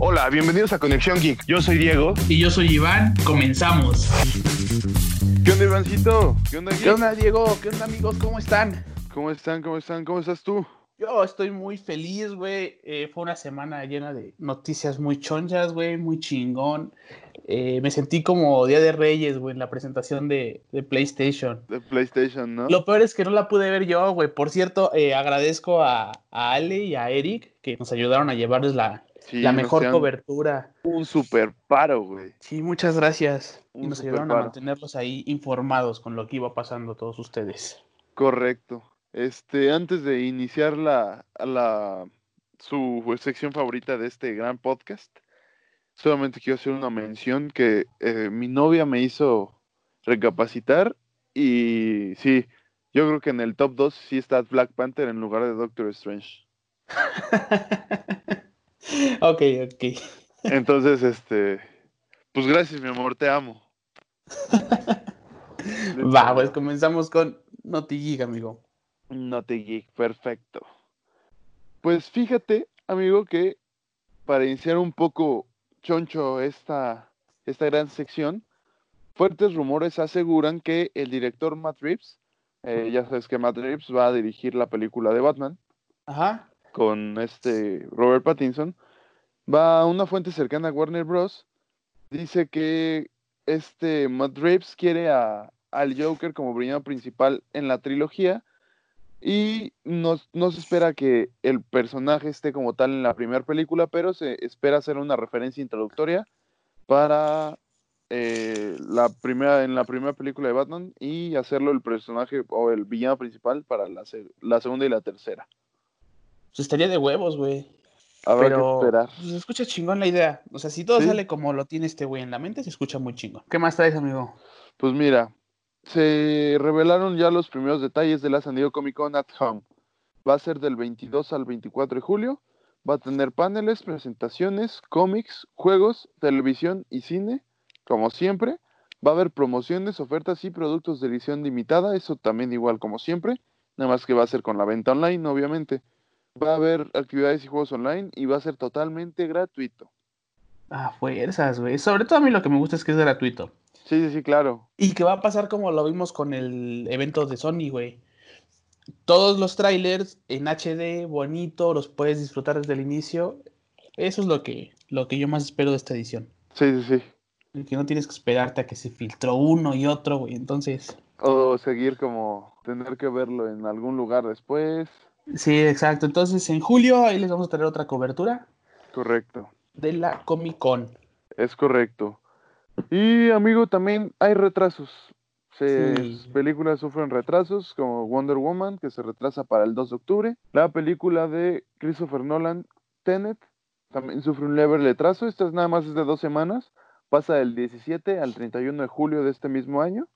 Hola, bienvenidos a Conexión Geek. Yo soy Diego. Y yo soy Iván. Comenzamos. ¿Qué onda, Ivancito? ¿Qué onda, ¿Qué onda, Diego? ¿Qué onda, amigos? ¿Cómo están? ¿Cómo están? ¿Cómo están? ¿Cómo estás tú? Yo estoy muy feliz, güey. Eh, fue una semana llena de noticias muy chonchas, güey, muy chingón. Eh, me sentí como Día de Reyes, güey, en la presentación de, PlayStation. De PlayStation, ¿no? Lo peor es que no la pude ver yo, güey. Por cierto, eh, agradezco a, Ale y a Eric que nos ayudaron a llevarles la, la mejor cobertura. Un super paro, güey. Sí, muchas gracias. y nos ayudaron a mantenerlos ahí informados con lo que iba pasando todos ustedes. Correcto. Este, antes de iniciar la, la su sección favorita de este gran podcast, solamente quiero hacer una mención que eh, mi novia me hizo recapacitar y sí, yo creo que en el top 2 sí está Black Panther en lugar de Doctor Strange. ok, ok. Entonces, este, pues gracias, mi amor, te amo. Va, pues comenzamos con Noti amigo. Noti perfecto. Pues fíjate, amigo, que para iniciar un poco choncho esta, esta gran sección, fuertes rumores aseguran que el director Matt Reeves, eh, ya sabes que Matt Reeves va a dirigir la película de Batman, Ajá con este Robert Pattinson, va a una fuente cercana a Warner Bros. Dice que este Matt Reeves quiere a, al Joker como villano principal en la trilogía y no, se espera que el personaje esté como tal en la primera película, pero se espera hacer una referencia introductoria para eh, la primera, en la primera película de Batman y hacerlo el personaje o el villano principal para la, la segunda y la tercera. Pues estaría de huevos, güey. Habrá que esperar. Pues, se escucha chingón la idea. O sea, si todo sale como lo tiene este güey en la mente, se escucha muy chingón. ¿Qué más traes, amigo? Pues mira, se revelaron ya los primeros detalles de la San Diego Comic Con at Home. Va a ser del 22 al 24 de julio. Va a tener paneles, presentaciones, cómics, juegos, televisión y cine, como siempre. Va a haber promociones, ofertas y productos de edición limitada, eso también igual como siempre, nada más que va a ser con la venta online, obviamente va a haber actividades y juegos online y va a ser totalmente gratuito. Ah, fuerzas, güey. Sobre todo a mí lo que me gusta es que es gratuito. Sí, sí, sí, claro. Y que va a pasar como lo vimos con el evento de Sony, güey. Todos los trailers en HD, bonito, los puedes disfrutar desde el inicio. Eso es lo que, lo que yo más espero de esta edición. Sí, sí, sí. Que no tienes que esperarte a que se filtró uno y otro, güey. Entonces. O seguir como tener que verlo en algún lugar después. Sí, exacto. Entonces en julio ahí les vamos a traer otra cobertura. Correcto. De la Comic Con. Es correcto. Y amigo, también hay retrasos. Se, Películas sufren retrasos, como Wonder Woman, que se retrasa para el 2 de octubre. La película de Christopher Nolan, Tenet, también sufre un leve retraso. Esta es nada más es de dos semanas. Pasa del 17 al 31 de julio de este mismo año.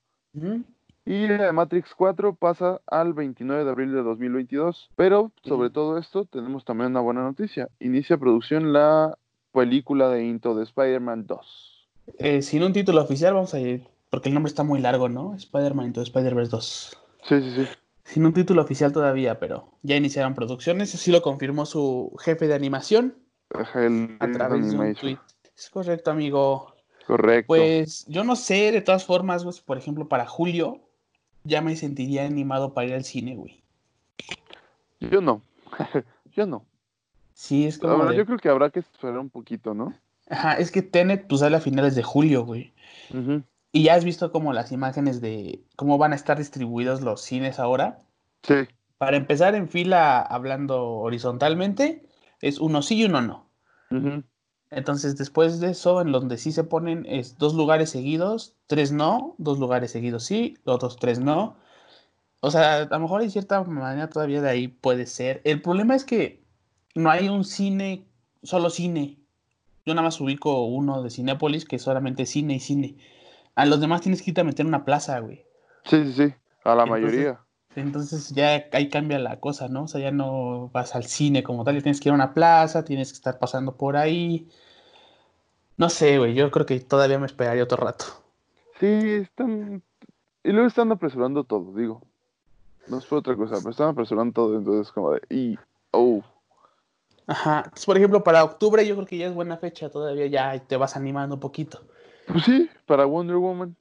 Y la de Matrix 4 pasa al 29 de abril de 2022. Pero sobre todo esto tenemos también una buena noticia. Inicia producción la película de Into de Spider-Man 2. Eh, sin un título oficial vamos a ir, porque el nombre está muy largo, ¿no? Spider-Man Into Spider-Verse 2. Sí, sí, sí. Sin un título oficial todavía, pero ya iniciaron producciones. Así lo confirmó su jefe de animación. El, a través de un tweet. Es correcto, amigo. Correcto. Pues yo no sé, de todas formas, pues, por ejemplo, para julio ya me sentiría animado para ir al cine, güey. Yo no. yo no. Sí, es como. Yo creo que habrá que esperar un poquito, ¿no? Ajá, es que Tenet pues sale a finales de julio, güey. Y ya has visto como las imágenes de cómo van a estar distribuidos los cines ahora. Sí. Para empezar en fila hablando horizontalmente, es uno sí y uno no. Entonces, después de eso, en donde sí se ponen es dos lugares seguidos, tres no, dos lugares seguidos sí, otros tres no. O sea, a lo mejor hay cierta manera todavía de ahí puede ser. El problema es que no hay un cine, solo cine. Yo nada más ubico uno de Cinépolis que es solamente cine y cine. A los demás tienes que irte a meter una plaza, güey. Sí, sí, sí, a la mayoría. Entonces ya ahí cambia la cosa, ¿no? O sea, ya no vas al cine como tal, ya tienes que ir a una plaza, tienes que estar pasando por ahí. No sé, güey, yo creo que todavía me esperaría otro rato. Sí, están... Y luego están apresurando todo, digo. No es por otra cosa, pero están apresurando todo, entonces como de... Y... Oh. Ajá. Entonces, por ejemplo, para octubre yo creo que ya es buena fecha, todavía ya te vas animando un poquito. Pues sí, para Wonder Woman.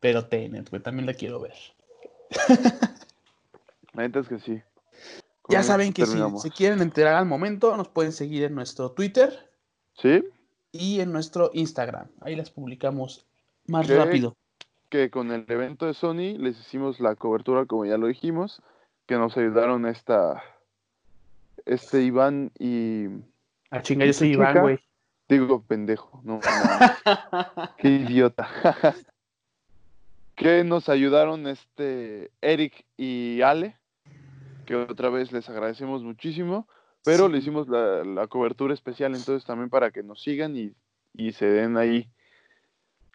Pero Tenet, güey, también la quiero ver. La neta es que sí. ya saben que si se quieren enterar al momento, nos pueden seguir en nuestro Twitter. Sí. Y en nuestro Instagram. Ahí las publicamos más rápido. Que con el evento de Sony les hicimos la cobertura, como ya lo dijimos, que nos ayudaron esta este Iván y. Ah, chinga, yo soy Iván, güey. Digo, pendejo, no. Qué idiota. que nos ayudaron este Eric y Ale, que otra vez les agradecemos muchísimo, pero le hicimos la, cobertura especial, entonces también para que nos sigan y, se den ahí,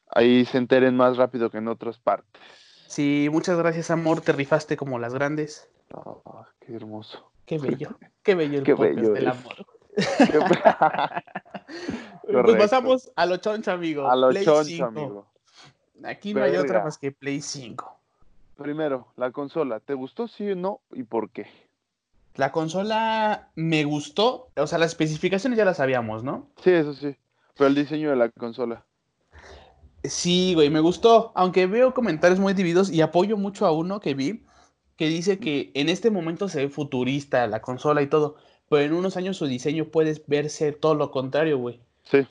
ahí se enteren más rápido que en otras partes. Sí, muchas gracias, amor, te rifaste como las grandes. Ah, qué hermoso. Qué bello, qué bello el qué bello del amor. pues pasamos a lo choncha, amigo. A lo choncha, amigo. Aquí no hay otra más que Play 5. Primero, la consola. ¿Te gustó, sí o no? ¿Y por qué? La consola me gustó. O sea, las especificaciones ya las sabíamos, ¿no? Sí, eso sí. Pero el diseño de la consola. Sí, güey, me gustó. Aunque veo comentarios muy divididos y apoyo mucho a uno que vi que dice que en este momento se ve futurista la consola y todo, pero en unos años su diseño puede verse todo lo contrario, güey. Sí.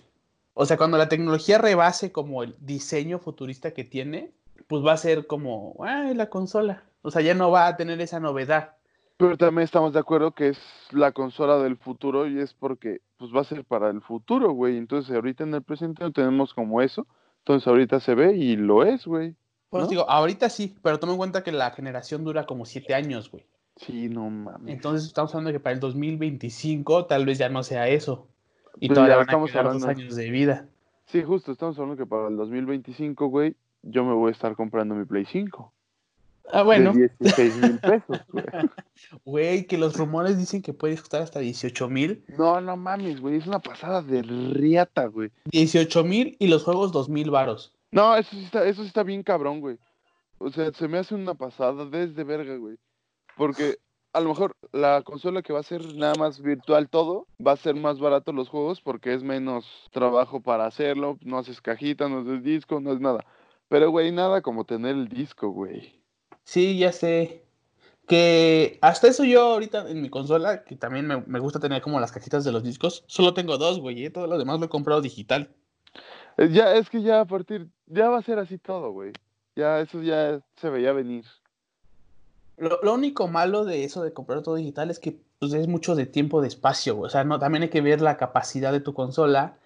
O sea, cuando la tecnología rebase como el diseño futurista que tiene, pues va a ser como, ay, la consola. O sea, ya no va a tener esa novedad. Pero también estamos de acuerdo que es la consola del futuro y es porque pues va a ser para el futuro, güey. Entonces ahorita en el presente no tenemos como eso. Entonces ahorita se ve y lo es, güey. Pues digo, ahorita sí, pero toma en cuenta que la generación dura como siete años, güey. Sí, no mames. Entonces estamos hablando de que para el 2025 tal vez ya no sea eso. Y pues todavía van estamos a dos años de vida. Sí, justo, estamos hablando que para el 2025, güey, yo me voy a estar comprando mi Play 5. Ah, bueno. De 16 mil pesos, güey. Güey, que los rumores dicen que puede costar hasta 18 mil. No, no mames, güey, es una pasada de riata, güey. 18 mil y los juegos 2 mil varos. No, eso sí está, eso sí está bien cabrón, güey. O sea, se me hace una pasada desde verga, güey. Porque a lo mejor la consola que va a ser nada más virtual todo, va a ser más barato los juegos porque es menos trabajo para hacerlo, no haces cajita, no haces disco, no es nada. Pero, güey, nada como tener el disco, güey. Sí, ya sé. Que hasta eso yo ahorita en mi consola, que también me, me gusta tener como las cajitas de los discos, solo tengo dos, güey, ¿eh? todo lo demás lo he comprado digital. Eh, ya, es que ya a partir, ya va a ser así todo, güey. Ya, eso ya se veía venir. Lo, único malo de eso de comprar todo digital es que pues, es mucho de tiempo de espacio, güey. O sea, no, también hay que ver la capacidad de tu consola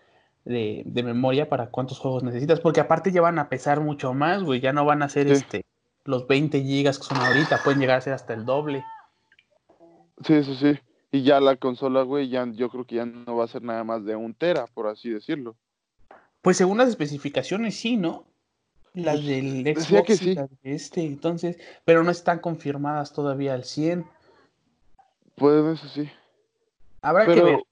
de, de, memoria para cuántos juegos necesitas, porque aparte ya van a pesar mucho más, güey. Ya no van a ser este los 20 gigas que son ahorita, pueden llegar a ser hasta el doble. Sí, eso sí. Y ya la consola, güey, ya yo creo que ya no va a ser nada más de un tera, por así decirlo. Pues según las especificaciones, sí, ¿no? Las pues, del Xbox que sí. este, entonces, pero no están confirmadas todavía al 100. Pues eso sí. Habrá que ver.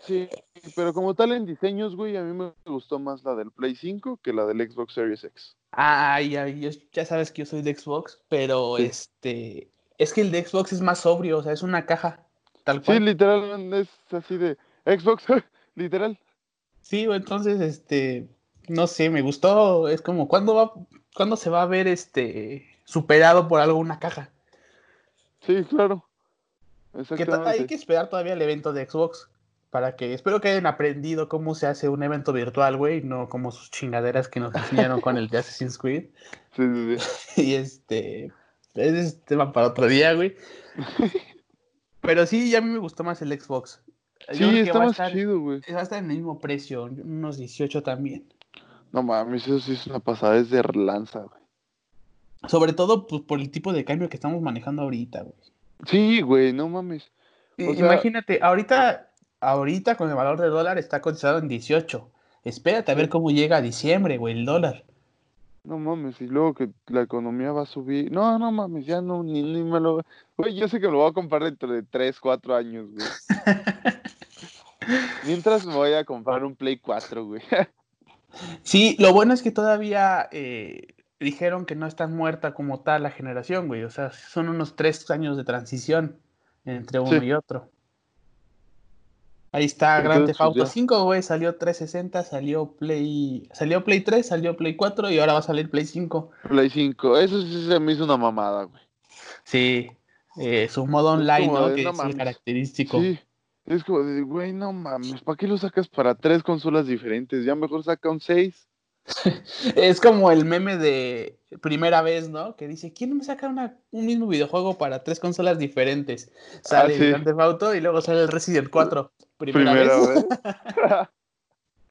Sí, pero como tal en diseños, güey, a mí me gustó más la del Play 5 que la del Xbox Series X. Ay, ay, ya sabes que yo soy de Xbox, pero este, es que el de Xbox es más sobrio, o sea, es una caja, tal cual. Sí, literal, es así de Xbox, literal. Sí, entonces, este, no sé, me gustó. Es como, ¿cuándo va, cuándo se va a ver este superado por algo una caja? Sí, claro. hay que esperar todavía el evento de Xbox. Para que, espero que hayan aprendido cómo se hace un evento virtual, güey, no como sus chingaderas que nos enseñaron con el de Assassin's Creed. Sí, sí, sí. Y este, es tema para otro día, güey. Pero sí, ya a mí me gustó más el Xbox. Sí, está más chido, güey. Va a estar en el mismo precio, unos 18 también. No mames, eso sí es una pasada, es de lanza, güey. Sobre todo pues, por el tipo de cambio que estamos manejando ahorita, güey. Sí, güey, no mames. Imagínate, ahorita, ahorita con el valor del dólar está cotizado en 18. Espérate a ver cómo llega a diciembre, güey, el dólar. No mames, y luego que la economía va a subir. No, no mames, ya no, ni, ni me lo. Güey, yo sé que lo voy a comprar dentro de 3, 4 años, güey. Mientras me voy a comprar un Play 4, güey. sí, lo bueno es que todavía eh, dijeron que no está muerta como tal la generación, güey. O sea, son unos 3 años de transición entre uno y otro. Ahí está Grand Theft Auto 5, güey, salió 360, salió Play, salió Play 3, salió Play 4 y ahora va a salir Play 5. Play 5, eso sí se me hizo una mamada, güey. Sí, eh, su modo online, ¿no? que es el característico. Sí, es como de, güey, no mames, ¿para qué lo sacas para tres consolas diferentes? Ya mejor saca un 6. es como el meme de primera vez, ¿no? Que dice, ¿quién me saca un mismo videojuego para tres consolas diferentes? Sale ah, Grand Theft Auto y luego sale el Resident 4. Primera, vez.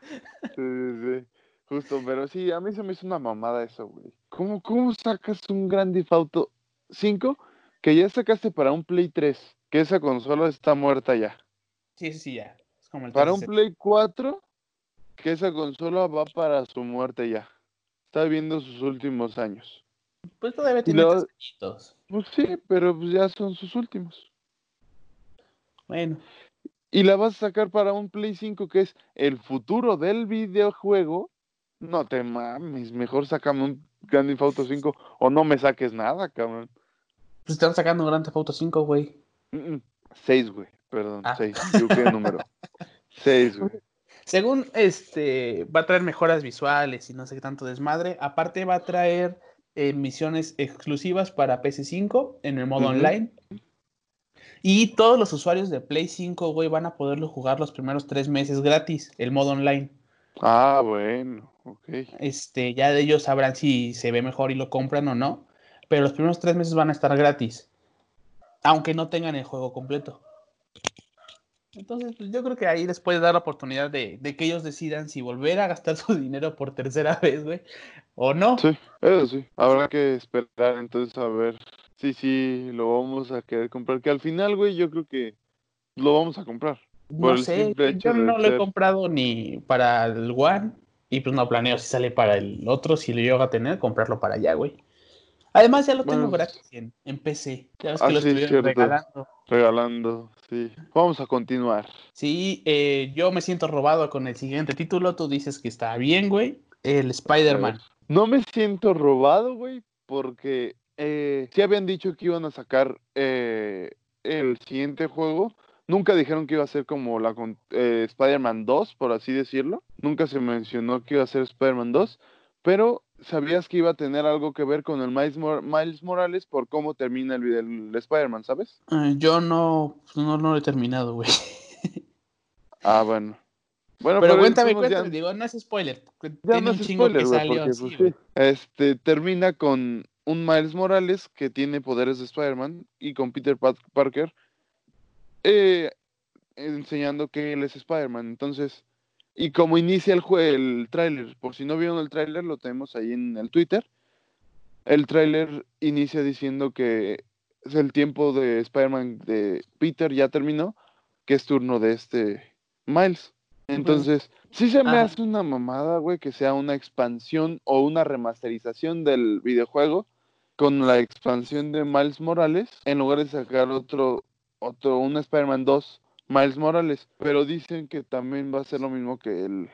sí, sí, sí. Justo, pero sí, a mí se me hizo una mamada eso, güey. ¿Cómo, cómo sacas un Grand Theft Auto 5 que ya sacaste para un Play 3? Que esa consola está muerta ya. Sí, sí, ya. para un Play 4 que esa consola va para su muerte ya. Está viendo sus últimos años. Pues todavía tiene los... Pues sí, pero pues ya son sus últimos. Bueno. Y la vas a sacar para un Play 5 que es el futuro del videojuego. No te mames, mejor sacame un Grand Theft Auto 5 o no me saques nada, cabrón. Pues están sacando un Grand Theft Auto 5, güey. 6, güey. Perdón, 6. Ah. Yo qué número. 6, güey. Según este, va a traer mejoras visuales y no sé qué tanto desmadre. Aparte, va a traer eh, misiones exclusivas para PC5 en el modo online. Y todos los usuarios de Play 5, güey, van a poderlo jugar los primeros tres meses gratis, el modo online. Ah, bueno, ok. Este, ya de ellos sabrán si se ve mejor y lo compran o no. Pero los primeros tres meses van a estar gratis. Aunque no tengan el juego completo. Entonces, pues, yo creo que ahí les puede dar la oportunidad de, que ellos decidan si volver a gastar su dinero por tercera vez, güey, o no. Sí, eso sí. Habrá que esperar entonces a ver si sí lo vamos a querer comprar. Que al final, güey, yo creo que lo vamos a comprar. No sé, yo no lo he comprado ni para el One y pues no planeo si sale para el otro, si lo llego a tener, comprarlo para allá, güey. Además ya lo tengo gratis en, PC. Ya ves que ah, lo estuvieron regalando. Regalando, sí. Vamos a continuar. Sí, eh, yo me siento robado con el siguiente título. Tú dices que está bien, güey. El Spider-Man. No me siento robado, güey, porque eh, sí habían dicho que iban a sacar eh, el siguiente juego. Nunca dijeron que iba a ser como la eh, Spider-Man 2, por así decirlo. Nunca se mencionó que iba a ser Spider-Man 2. Pero sabías que iba a tener algo que ver con el Miles, Morales por cómo termina el, el Spider-Man, ¿sabes? Ah, yo no, no, no lo he terminado, güey. ah, bueno. Bueno, pero, cuéntame, cuéntame, digo, no es spoiler. Ya no es spoiler, güey, pues sí. Este, termina con un Miles Morales que tiene poderes de Spider-Man y con Peter Parker eh, enseñando que él es Spider-Man. Entonces, y como inicia el, el tráiler, por si no vieron el tráiler, lo tenemos ahí en el Twitter. El tráiler inicia diciendo que es el tiempo de Spider-Man de Peter ya terminó, que es turno de este Miles. Entonces, sí se me hace una mamada, güey, que sea una expansión o una remasterización del videojuego con la expansión de Miles Morales, en lugar de sacar otro, otro, un Spider-Man 2 Miles Morales, pero dicen que también va a ser lo mismo que el,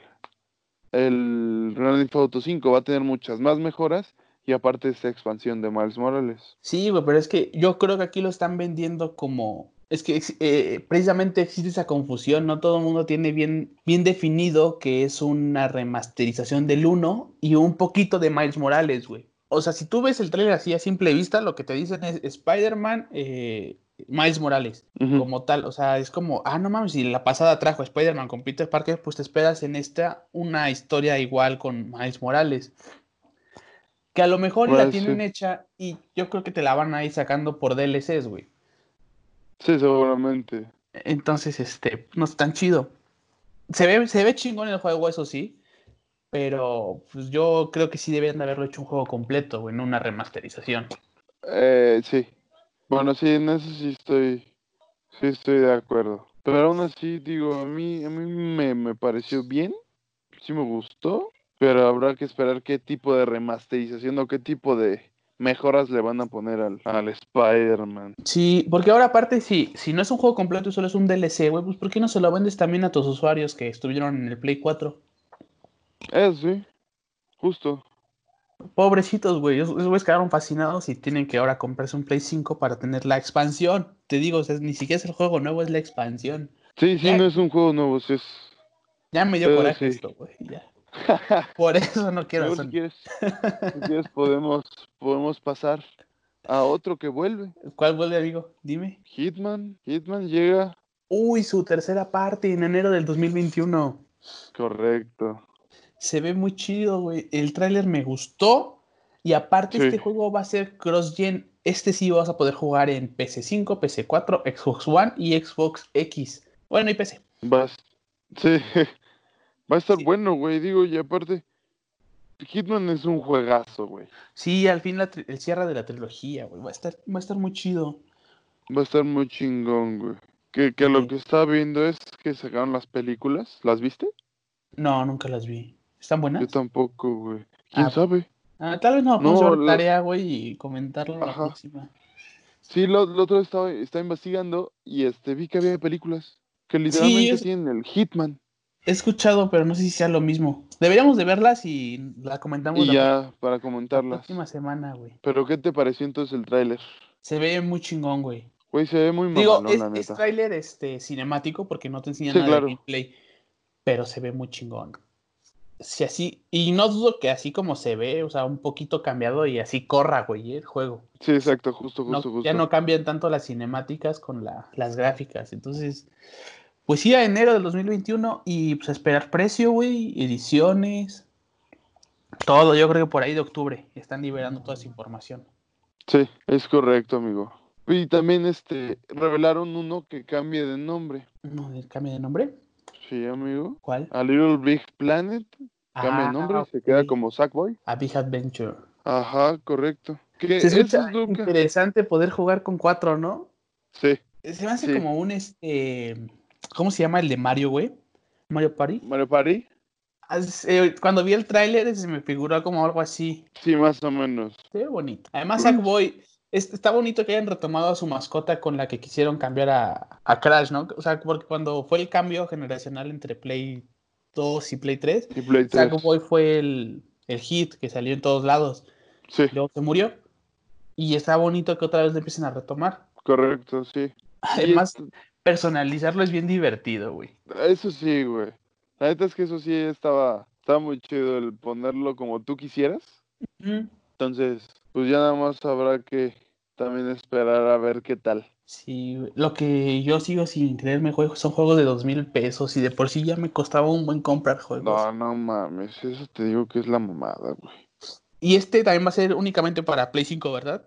el Grand Theft Auto 5, va a tener muchas más mejoras y aparte esta expansión de Miles Morales. Sí, pero es que yo creo que aquí lo están vendiendo como... Es que eh, precisamente existe esa confusión, no todo el mundo tiene bien, bien definido que es una remasterización del 1 y un poquito de Miles Morales, güey. O sea, si tú ves el trailer así a simple vista, lo que te dicen es Spider-Man, eh, Miles Morales, como tal. O sea, es como, ah, no mames, si la pasada trajo Spider-Man con Peter Parker, pues te esperas en esta una historia igual con Miles Morales. Que a lo mejor la tienen hecha y yo creo que te la van a ir sacando por DLCs, güey. Sí, seguramente. Entonces, este, no es tan chido. Se ve, se ve chingón el juego, eso sí. Pero pues yo creo que sí debían de haberlo hecho un juego completo, güey, no una remasterización. Eh, sí, bueno, sí, en eso sí estoy, sí estoy de acuerdo. Pero aún así, digo, a mí, a mí me, me pareció bien, sí me gustó, pero habrá que esperar qué tipo de remasterización o qué tipo de mejoras le van a poner al, al Spider-Man. Sí, porque ahora aparte, si, si no es un juego completo y solo es un DLC, güey, pues ¿por qué no se lo vendes también a tus usuarios que estuvieron en el Play 4? Eso sí, justo. Pobrecitos, güey. Esos güeyes quedaron fascinados y tienen que ahora comprarse un Play 5 para tener la expansión. Te digo, ni siquiera es el juego nuevo, es la expansión. Sí, sí, no es un juego nuevo, sí es. Ya me dio coraje esto, güey. Ya. Por eso no quiero hacer. Si quieres, si quieres podemos, podemos pasar a otro que vuelve. ¿Cuál vuelve, amigo? Dime. Hitman. Hitman llega. Uy, su tercera parte en enero del 2021. Correcto. Se ve muy chido, güey. El tráiler me gustó. Y aparte, este juego va a ser cross-gen. Este sí vas a poder jugar en PC5, PC4, Xbox One y Xbox X. Bueno, y PC. Vas. Sí. Va a estar bueno, güey. Digo, y aparte, Hitman es un juegazo, güey. Sí, al fin el cierre de la trilogía, güey. Va a estar, va a estar muy chido. Va a estar muy chingón, güey. Que, que lo que estaba viendo es que sacaron las películas. ¿Las viste? No, nunca las vi. ¿Están buenas? Yo tampoco, güey. ¿Quién ah, sabe? Ah, tal vez no, no la... tarea, güey, y comentarlo la próxima. Sí, lo, otro estaba, estaba investigando y este vi que había películas que literalmente tienen el Hitman. He escuchado, pero no sé si sea lo mismo. Deberíamos de verlas y la comentamos. Y la ya, para comentarlas. La próxima semana, güey. ¿Pero qué te pareció entonces el tráiler? Se ve muy chingón, güey. Güey, se ve muy Digo, es, es tráiler este, cinemático porque no te enseñan nada de gameplay. Pero se ve muy chingón. Si así, y no dudo que así como se ve, o sea, un poquito cambiado y así corra, güey, el juego. Sí, exacto, justo, justo, justo. Ya no cambian tanto las cinemáticas con la, las gráficas. Entonces, pues sí, a enero del 2021 y pues esperar precio, güey, ediciones, todo. Yo creo que por ahí de octubre están liberando toda esa información. Sí, es correcto, amigo. Y también este revelaron uno que cambie de nombre. ¿No cambie de nombre? Sí, amigo. ¿Cuál? A Little Big Planet. Cambia de ah, nombre, se queda como Sackboy. A Big Adventure. Ajá, correcto. Se escucha interesante poder jugar con cuatro, ¿no? Sí. Se me hace como un este ¿Cómo se llama el de Mario, güey? Mario Party. Mario Party. Eh, cuando vi el tráiler se me figuró como algo así. Sí, más o menos. Se ve bonito. Además, Sackboy, está bonito que hayan retomado a su mascota con la que quisieron cambiar a, Crash, ¿no? O sea, porque cuando fue el cambio generacional entre Play 2 y Play 3, y Play 3. Sackboy fue el, hit que salió en todos lados. Sí. Luego se murió. Y está bonito que otra vez le empiecen a retomar. Correcto, sí. Además, personalizarlo es bien divertido, güey. Eso sí, güey. La neta es que eso sí estaba, estaba muy chido el ponerlo como tú quisieras. Entonces, pues ya nada más habrá que también esperar a ver qué tal. Sí, lo que yo sigo sin creerme juegos son juegos de dos mil pesos y de por sí ya me costaba un buen comprar juegos. No, no mames, eso te digo que es la mamada, güey. Y este también va a ser únicamente para Play 5, ¿verdad?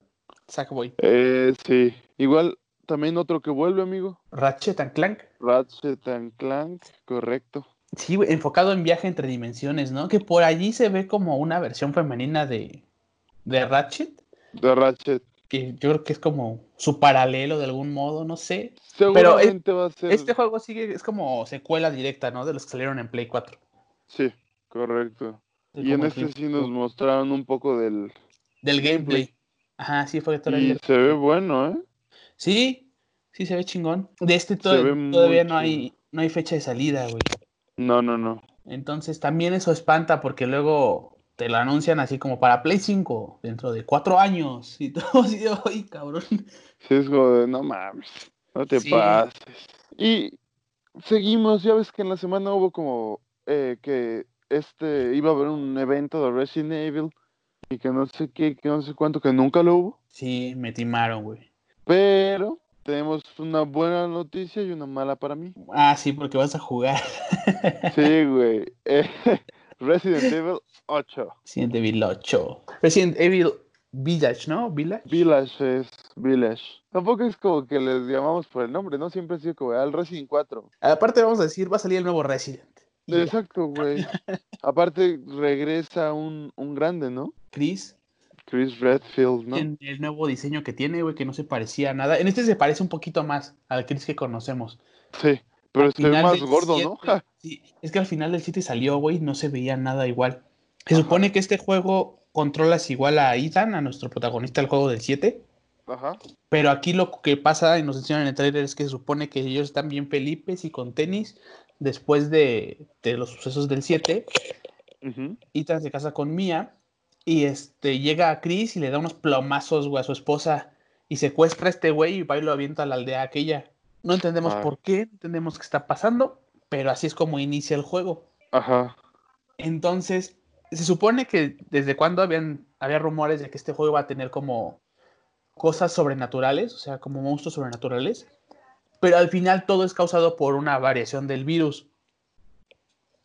Sackboy. Eh, sí. Igual, también otro que vuelve, amigo. Ratchet and Clank. Ratchet and Clank, correcto. Sí, enfocado en viaje entre dimensiones, ¿no? Que por allí se ve como una versión femenina de, de Ratchet. De Ratchet. Que yo creo que es como su paralelo de algún modo, no sé. Seguramente Pero va a ser. Este juego sigue, es como secuela directa, ¿no? De los que salieron en Play 4. Sí, correcto. y en este sí nos mostraron un poco del. Del gameplay. Ajá, sí, fue Y se ve bueno, ¿eh? Sí, sí se ve chingón. De este todavía no hay, no hay fecha de salida, güey. No, no, no. Entonces también eso espanta porque luego te lo anuncian así como para Play 5 dentro de cuatro años y todo así de, ay, cabrón. Sí, es como de, no mames, no te pases. Y seguimos, ya ves que en la semana hubo como eh, que este iba a haber un evento de Resident Evil y que no sé qué, que no sé cuánto, que nunca lo hubo. Sí, me timaron, güey. Pero tenemos una buena noticia y una mala para mí. Ah, sí, porque vas a jugar. sí, güey. Resident Evil 8. Resident Evil 8. Resident Evil Village, ¿no? Village. Village es Village. Tampoco es como que les llamamos por el nombre, ¿no? Siempre ha sido como al Resident 4. Aparte vamos a decir, va a salir el nuevo Resident. Exacto, güey. Aparte regresa un, un grande, ¿no? Chris. Chris Redfield, ¿no? En el nuevo diseño que tiene, güey, que no se parecía a nada. En este se parece un poquito más al Chris que conocemos. Sí, pero es más gordo, ¿no? sí, es que al final del 7 salió, güey, no se veía nada igual. Se supone que este juego controlas igual a Ethan, a nuestro protagonista del juego del 7. Ajá. Pero aquí lo que pasa y nos enseñan en el trailer es que se supone que ellos están bien felipes y con tenis después de, los sucesos del 7. Ethan se casa con Mia y este, llega a Chris y le da unos plomazos, güey, a su esposa. Y secuestra a este güey y va y lo avienta a la aldea aquella. No entendemos Ah. por qué, no entendemos qué está pasando, pero así es como inicia el juego. Ajá. Entonces, se supone que desde cuando habían, había rumores de que este juego iba a tener como cosas sobrenaturales, o sea, como monstruos sobrenaturales, pero al final todo es causado por una variación del virus.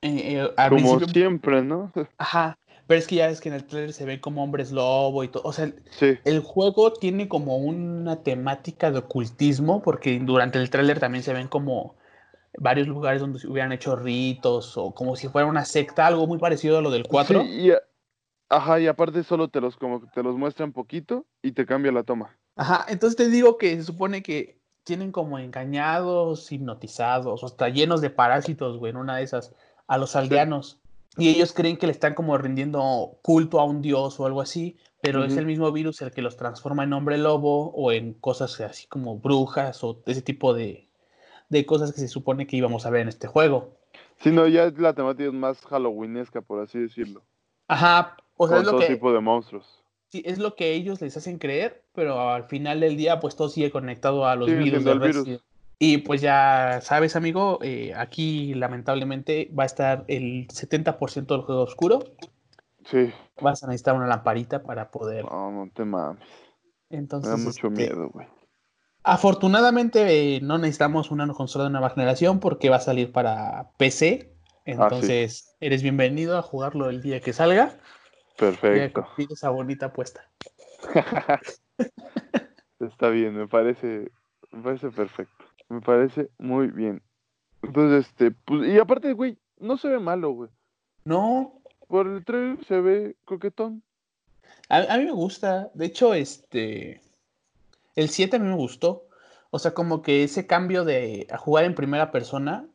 Eh, eh, al Como principio- siempre, ¿no? Ajá, pero es que ya es que en el trailer se ven como hombres lobo y todo, o sea, Sí. el juego tiene como una temática de ocultismo, porque durante el tráiler también se ven como varios lugares donde se hubieran hecho ritos o como si fuera una secta, algo muy parecido a lo del 4. Sí, y, ajá, y aparte solo te los como te los muestran poquito y te cambia la toma. Ajá, entonces te digo que se supone que tienen como engañados, hipnotizados, o hasta llenos de parásitos, güey, en una de esas, a los aldeanos. Y ellos creen que le están como rindiendo culto a un dios o algo así, pero es el mismo virus el que los transforma en hombre lobo o en cosas así como brujas o ese tipo de, de cosas que se supone que íbamos a ver en este juego. Sí, no, ya la temática es más halloweenesca, por así decirlo. Ajá, o sea, con es lo todo que... tipo de monstruos. Sí, es lo que ellos les hacen creer, pero al final del día, pues todo sigue conectado a los virus siendo de el virus. Y pues ya sabes, amigo, eh, aquí lamentablemente va a estar el 70% del juego oscuro. Sí. Vas a necesitar una lamparita para poder. No, no te mames. Me Entonces, da mucho este, miedo, güey. Afortunadamente eh, no necesitamos una consola de nueva generación porque va a salir para PC. Ah, Entonces, eres bienvenido a jugarlo el día que salga. Perfecto. cumplir esa bonita apuesta. Está bien, me parece, me parece perfecto. Me parece muy bien. Entonces, este, pues, y aparte, güey, no se ve malo, güey. No, Por el trailer se ve coquetón. A, a mí me gusta. De hecho, este. El 7 a mí me gustó. O sea, como que ese cambio de a jugar en primera persona,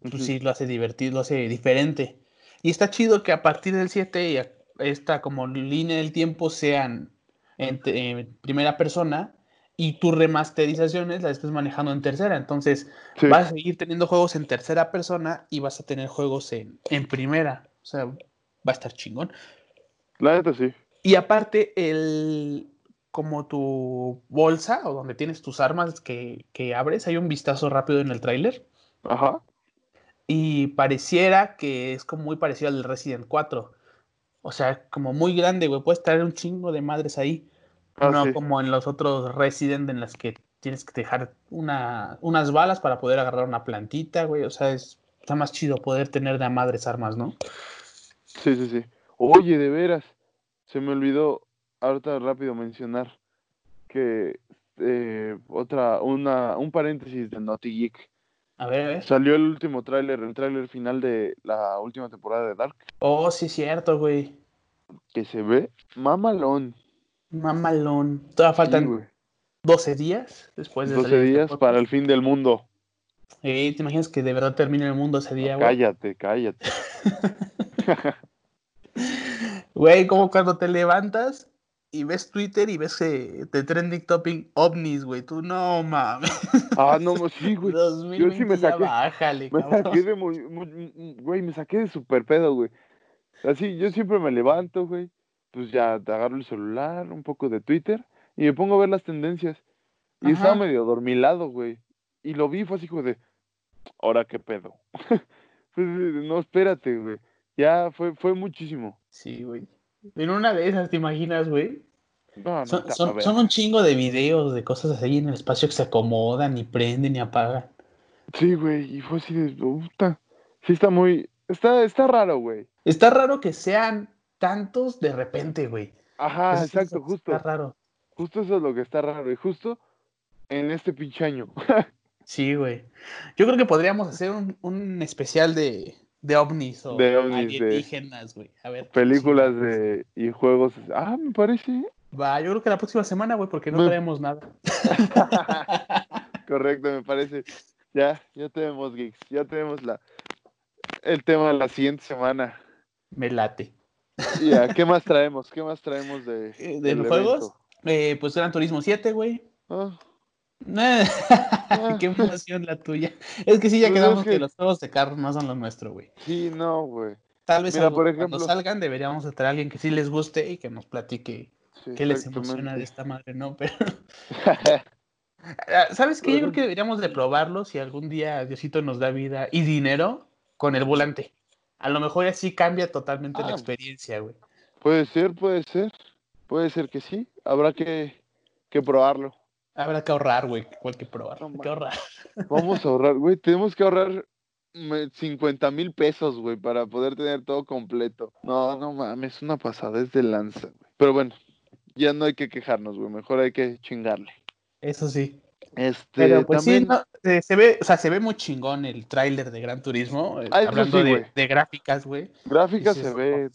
pues sí lo hace divertido, lo hace diferente. Y está chido que a partir del 7 y a- esta como línea del tiempo sean en, en primera persona y tus remasterizaciones las estés manejando en tercera. Entonces, Sí. vas a seguir teniendo juegos en tercera persona y vas a tener juegos en, en primera. O sea, va a estar chingón. La neta sí. Y aparte, el como tu bolsa o donde tienes tus armas que, que abres, hay un vistazo rápido en el tráiler Ajá. y pareciera que es como muy parecido al Resident 4. O sea, como muy grande, güey. Puedes traer un chingo de madres ahí. Ah, no sí. como en los otros Resident en las que tienes que dejar una, unas balas para poder agarrar una plantita, güey. O sea, es, está más chido poder tener de a madres armas, ¿no? Sí, sí, sí. Oye, de veras, se me olvidó ahorita rápido mencionar que eh, otra, una, un paréntesis de Naughty Geek. A ver, a ver. Salió el último tráiler, el tráiler final de la última temporada de Dark, Oh, sí, cierto, güey. que se ve mamalón. Mamalón. Todavía Sí, faltan güey. 12 días después de 12 salir días para el fin del mundo. Eh, ¿Te imaginas que de verdad termine el mundo ese día, güey? Cállate, cállate. Güey, como cuando te levantas y ves Twitter y ves eh, de trending topic ovnis, güey. Tú no mames. Ah, no, sí, güey. 2020 me ya saqué- bájale, Me cabrón. saqué de muy, muy- güey, me saqué de super pedo, güey. Así, yo siempre me levanto, güey, pues ya te agarro el celular, un poco de Twitter y me pongo a ver las tendencias. Y estaba medio dormilado, güey. Y lo vi, fue así como de, ¿ahora qué pedo? Pues, no, espérate, güey. Ya fue, fue muchísimo. Sí, güey. En una de esas, ¿te imaginas, güey? No, no, Son, son un chingo de videos de cosas así en el espacio que se acomodan y prenden y apagan. Sí, güey, y fue así de, puta. Sí, está muy, está, está raro, güey. Está raro que sean tantos de repente, güey. Ajá, Eso exacto, justo. Está raro. Justo eso es lo que está raro. Y justo en este pinche año. Sí, güey. Yo creo que podríamos hacer un, un especial de, de ovnis o De ovnis, alienígenas, güey. A ver. películas de y juegos. Ah, me parece. Va, yo creo que la próxima semana, güey, porque no No. traemos nada. Correcto, me parece. Ya, ya tenemos geeks, ya tenemos la el tema de la siguiente semana. Me late. Ya, ¿qué más traemos? ¿Qué más traemos de, Eh, ¿De del los juegos? Eh, pues Gran Turismo 7, güey. Ah, Qué emoción la tuya. Es que sí, ya Pues es quedamos que... que- los juegos de carros no son los nuestros, güey. sí, no, güey. Tal vez Mira, algo- por cuando salgan deberíamos de traer a alguien que sí les guste y que nos platique Sí, qué les emociona de esta madre, ¿no? Pero Ah, ¿Sabes qué? Yo creo que deberíamos de probarlo si algún día Diosito nos da vida y dinero con el volante. A lo mejor así cambia totalmente la ah. experiencia, güey. Puede ser, puede ser. Puede ser que sí. Habrá que, que probarlo. Habrá que ahorrar, güey. Igual que que ahorrar. Vamos a ahorrar, güey. Tenemos que ahorrar 50 mil pesos, güey, para poder tener todo completo. No, no mames, es una pasada, es de lanza, güey. Pero bueno, ya no hay que quejarnos, güey. Mejor hay que chingarle. Eso sí. Este, Pero pues sí, eh, se ve, o sea, se ve muy chingón el tráiler de Gran Turismo, eh, ah, hablando de, gráficas, güey. Gráficas se ve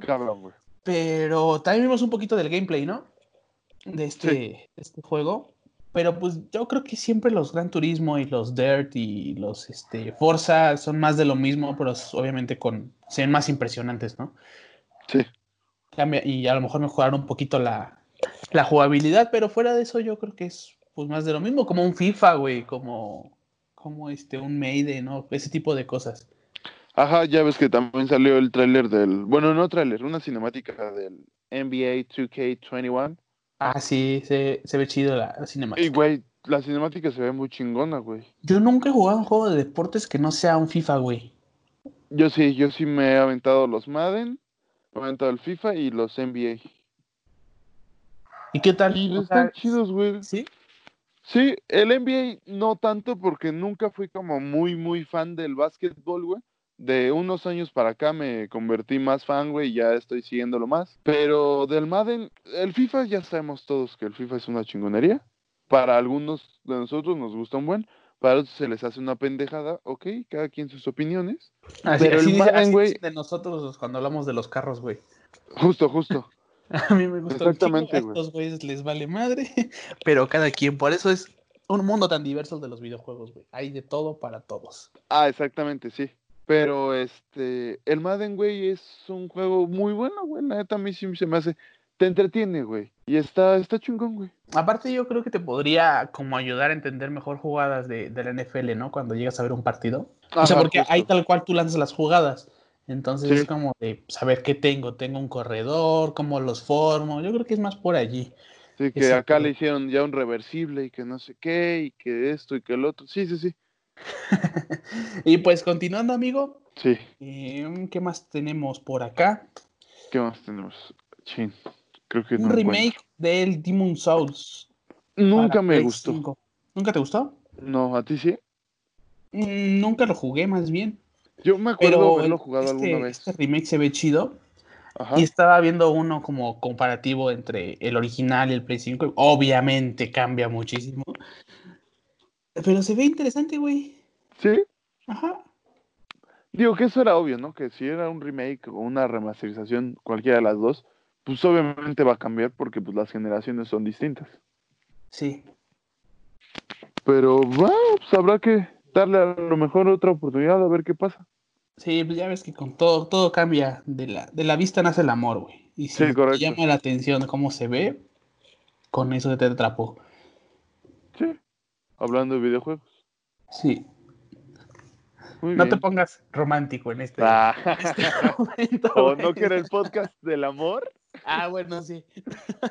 cabrón, güey. Pero también vimos un poquito del gameplay, ¿no? De este, de este juego. Pero pues yo creo que siempre los Gran Turismo y los Dirt y los este, Forza son más de lo mismo, pero obviamente con se ven más impresionantes, ¿no? Sí. y a lo mejor mejoraron un poquito la, la jugabilidad, pero fuera de eso yo creo que es pues más de lo mismo, como un FIFA, güey, como, como este, un Mayday, ¿no? Ese tipo de cosas. Ajá, ya ves que también salió el tráiler del, bueno, no tráiler, una cinemática del NBA 2K21. Ah, sí, se, ve chido la, cinemática. Y, güey, la cinemática se ve muy chingona, güey. Yo nunca he jugado un juego de deportes que no sea un FIFA, güey. Yo sí, yo sí me he aventado los Madden, me he aventado el FIFA y los NBA. ¿Y qué tal? Y están chidos, güey. ¿Sí? Sí, el NBA no tanto porque nunca fui como muy, muy fan del básquetbol, güey. De unos años para acá me convertí más fan, güey, y ya estoy siguiéndolo más. Pero del Madden, el FIFA ya sabemos todos que el FIFA es una chingonería. Para algunos de nosotros nos gusta un buen, para otros se les hace una pendejada, ok, cada quien sus opiniones. pero el Madden, güey. De nosotros cuando hablamos de los carros, güey. Justo, justo. A mí me gusta Exactamente, a estos güeyes les vale madre, pero cada quien, por eso es un mundo tan diverso de los videojuegos, güey. Hay de todo para todos. Ah, exactamente, sí. Pero este, el Madden, güey, es un juego muy bueno, güey. La neta a mí sí se me hace, te entretiene, güey. Y está, está chingón, güey. Aparte yo creo que te podría como ayudar a entender mejor jugadas de, de la NFL, ¿no? Cuando llegas a ver un partido. o sea, porque ahí tal cual tú lanzas las jugadas. Entonces es como de saber qué tengo. Tengo un corredor, cómo los formo. Yo creo que es más por allí. Sí, que acá le hicieron ya un reversible y que no sé qué, y que esto y que el otro. Sí, sí, sí. y pues continuando, amigo. Sí. Em, ¿Qué más tenemos por acá? ¿Qué más tenemos? Chin. Creo que un remake del Demon Souls. Nunca me gustó. ¿Nunca te gustó? No, ¿a ti sí? Mm, nunca lo jugué, más bien. Yo me acuerdo haberlo jugado este, alguna vez. Este remake se ve chido. Y estaba viendo uno como comparativo entre el original y el Play 5. Obviamente cambia muchísimo. Pero se ve interesante, güey. ¿Sí? Ajá. Digo que eso era obvio, ¿no? Que si era un remake o una remasterización, cualquiera de las dos, pues obviamente va a cambiar porque pues las generaciones son distintas. Sí. Pero, bueno, pues habrá que darle a lo mejor otra oportunidad a ver qué pasa. Sí, pues ya ves que con todo, todo cambia. De la, de la vista nace el amor, güey. Y si te llama la atención cómo se ve, con eso te atrapó. Sí. Hablando de videojuegos. Sí. no te pongas romántico en este, ah. este momento. ¿O no quiere el podcast del amor? Ah, bueno, sí.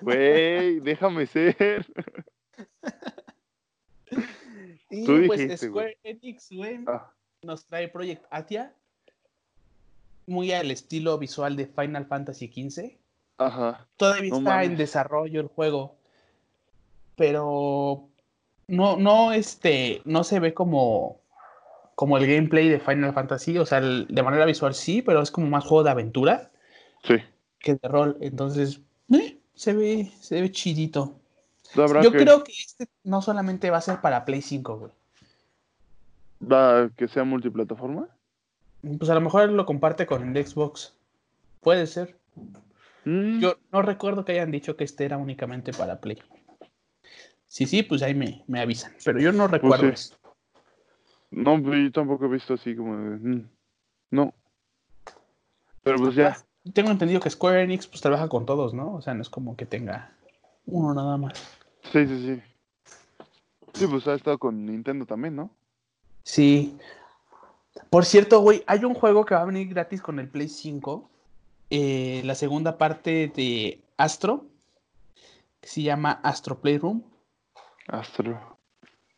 Güey, déjame ser. Y pues Square Enix, güey, ah. nos trae Project Atia. Muy al estilo visual de Final Fantasy XV. Ajá. Todavía está en desarrollo el juego. Pero no, no, este, no se ve como, como el gameplay de Final Fantasy. O sea, de manera visual sí, pero es como más juego de aventura. Sí. Que de rol. Entonces, eh, se ve, se ve chidito. Yo creo que este no solamente va a ser para Play 5, güey. ¿Va que sea multiplataforma? Pues a lo mejor lo comparte con el Xbox. Puede ser. Mm. Yo no recuerdo que hayan dicho que este era únicamente para Play. Sí, sí, pues ahí me, avisan. Pero yo no pues recuerdo eso. No, yo tampoco he visto así como mm, No. Pero pues ya. Tengo entendido que Square Enix pues trabaja con todos, ¿no? O sea, no es como que tenga uno nada más. Sí, sí, sí. Sí, pues ha estado con Nintendo también, ¿no? Sí. Por cierto, güey, hay un juego que va a venir gratis con el Play 5. Eh, la segunda parte de Astro. Que se llama Astro Playroom. Astro.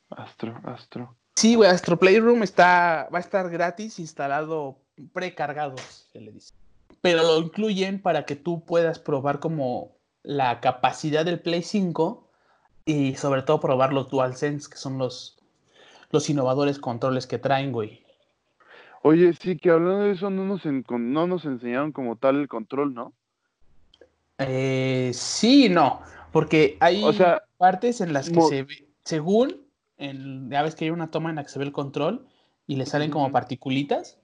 Astro, Astro. Sí, güey, Astro Playroom está, va a estar gratis instalado precargado, se le dice. Pero lo incluyen para que tú puedas probar como la capacidad del Play 5 y sobre todo probar los DualSense, que son los, los innovadores controles que traen, güey. Oye, sí, que hablando de eso, no nos, no nos enseñaron como tal el control, ¿no? Eh, sí, no, porque hay partes en las que se ve, según, en, ya ves que hay una toma en la que se ve el control y le salen como particulitas.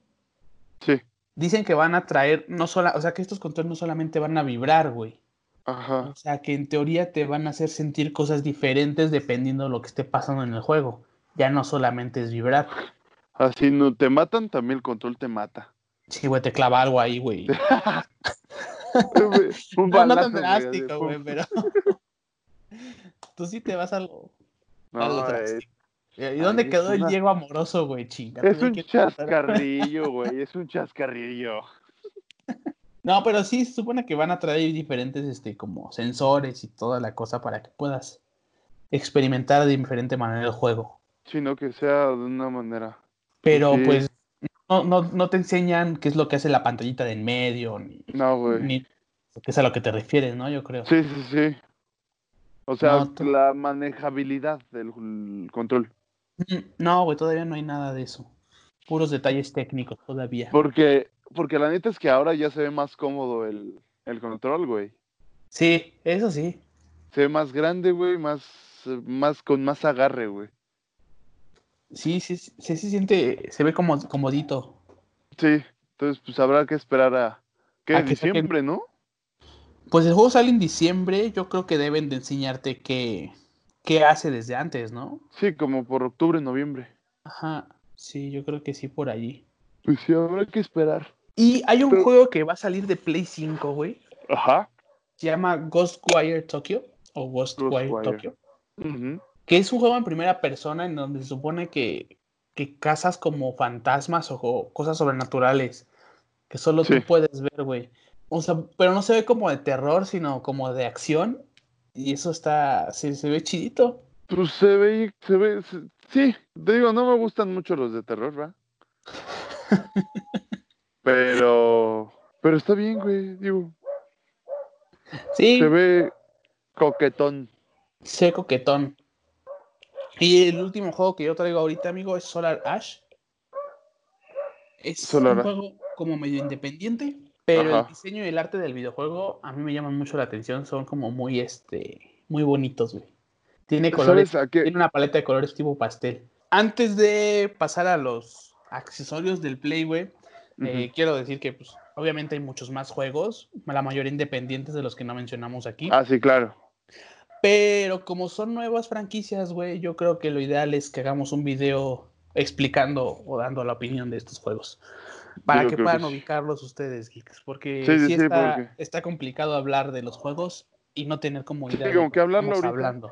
Sí. Dicen que van a traer, no sola, o sea, que estos controles no solamente van a vibrar, güey. Ajá. O sea, que en teoría te van a hacer sentir cosas diferentes dependiendo de lo que esté pasando en el juego. Ya no solamente es vibrar. Así no te matan, también el control te mata. Sí, güey, te clava algo ahí, güey. Un no, no tan drástico, güey, pero. Tú sí te vas a algo. No, ¿Y dónde quedó el Diego amoroso, güey? Chinga. Es un chascarrillo, güey. Es un chascarrillo. No, pero sí se supone que van a traer diferentes, este, como sensores y toda la cosa para que puedas experimentar de diferente manera el juego. Sino que sea de una manera. Pero pues no, no, no, te enseñan qué es lo que hace la pantallita de en medio, ni, no, güey. ni qué es a lo que te refieres, ¿no? Yo creo. Sí, sí, sí. O sea, la manejabilidad del control. No, güey, todavía no hay nada de eso. Puros detalles técnicos todavía. Porque, porque la neta es que ahora ya se ve más cómodo el, el control, güey. Sí, eso sí. Se ve más grande, güey, más, más con más agarre, güey. Sí, sí, sí, se siente, se ve como comodito. Sí, entonces pues habrá que esperar a, ¿qué? diciembre, ¿no? Pues el juego sale en diciembre, yo creo que deben de enseñarte qué, qué hace desde antes, ¿no? Sí, como por octubre, noviembre. Ajá, sí, yo creo que sí por allí. Pues sí, habrá que esperar. Y hay un juego que va a salir de Play 5, güey. Ajá. Se llama Ghostwire Tokyo o Ghostwire Tokyo. Ajá que es un juego en primera persona en donde se supone que, que cazas como fantasmas o cosas sobrenaturales que solo tú puedes ver, güey. O sea, pero no se ve como de terror, sino como de acción. Y eso está, se, se ve chidito. Pues se ve, se ve, sí, te digo, no me gustan mucho los de terror, ¿va? Pero, pero está bien, güey, digo. Sí. Se ve coquetón. Se ve coquetón. Y el último juego que yo traigo ahorita, amigo, es Solar Ash. Es un juego como medio independiente, pero el diseño y el arte del videojuego a mí me llaman mucho la atención. Son como muy, este, muy bonitos, güey. Tiene colores, tiene una paleta de colores tipo pastel. Antes de pasar a los accesorios del Play, güey, eh, quiero decir que, pues, obviamente hay muchos más juegos, la mayoría independientes de los que no mencionamos aquí. Ah, sí, claro. Pero como son nuevas franquicias, güey, yo creo que lo ideal es que hagamos un video explicando o dando la opinión de estos juegos. Para que puedan ubicarlos ustedes, geeks. Porque sí, está, complicado hablar de los juegos y no tener como idea. Sí, como que hablarlo hablando.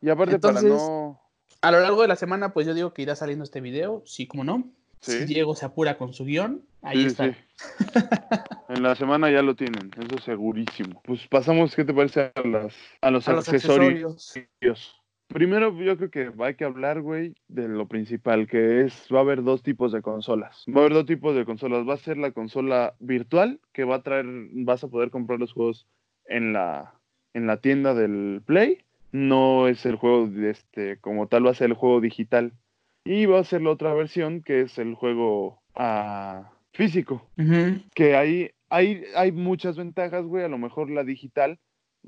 Y aparte para no... A lo largo de la semana, pues yo digo que irá saliendo este video, sí como no. Si Diego se apura con su guion, ahí está. en la semana ya lo tienen, eso segurísimo. Pues pasamos, ¿qué te parece a, las, a los accesorios? Primero, yo creo que hay que hablar, güey, de lo principal, que es, va a haber dos tipos de consolas. Va a haber dos tipos de consolas. Va a ser la consola virtual, que va a traer, vas a poder comprar los juegos en la, en la tienda del Play. No es el juego, este, como tal, va a ser el juego digital y va a ser la otra versión, que es el juego ah, físico. Que ahí hay, hay muchas ventajas, güey. A lo mejor la digital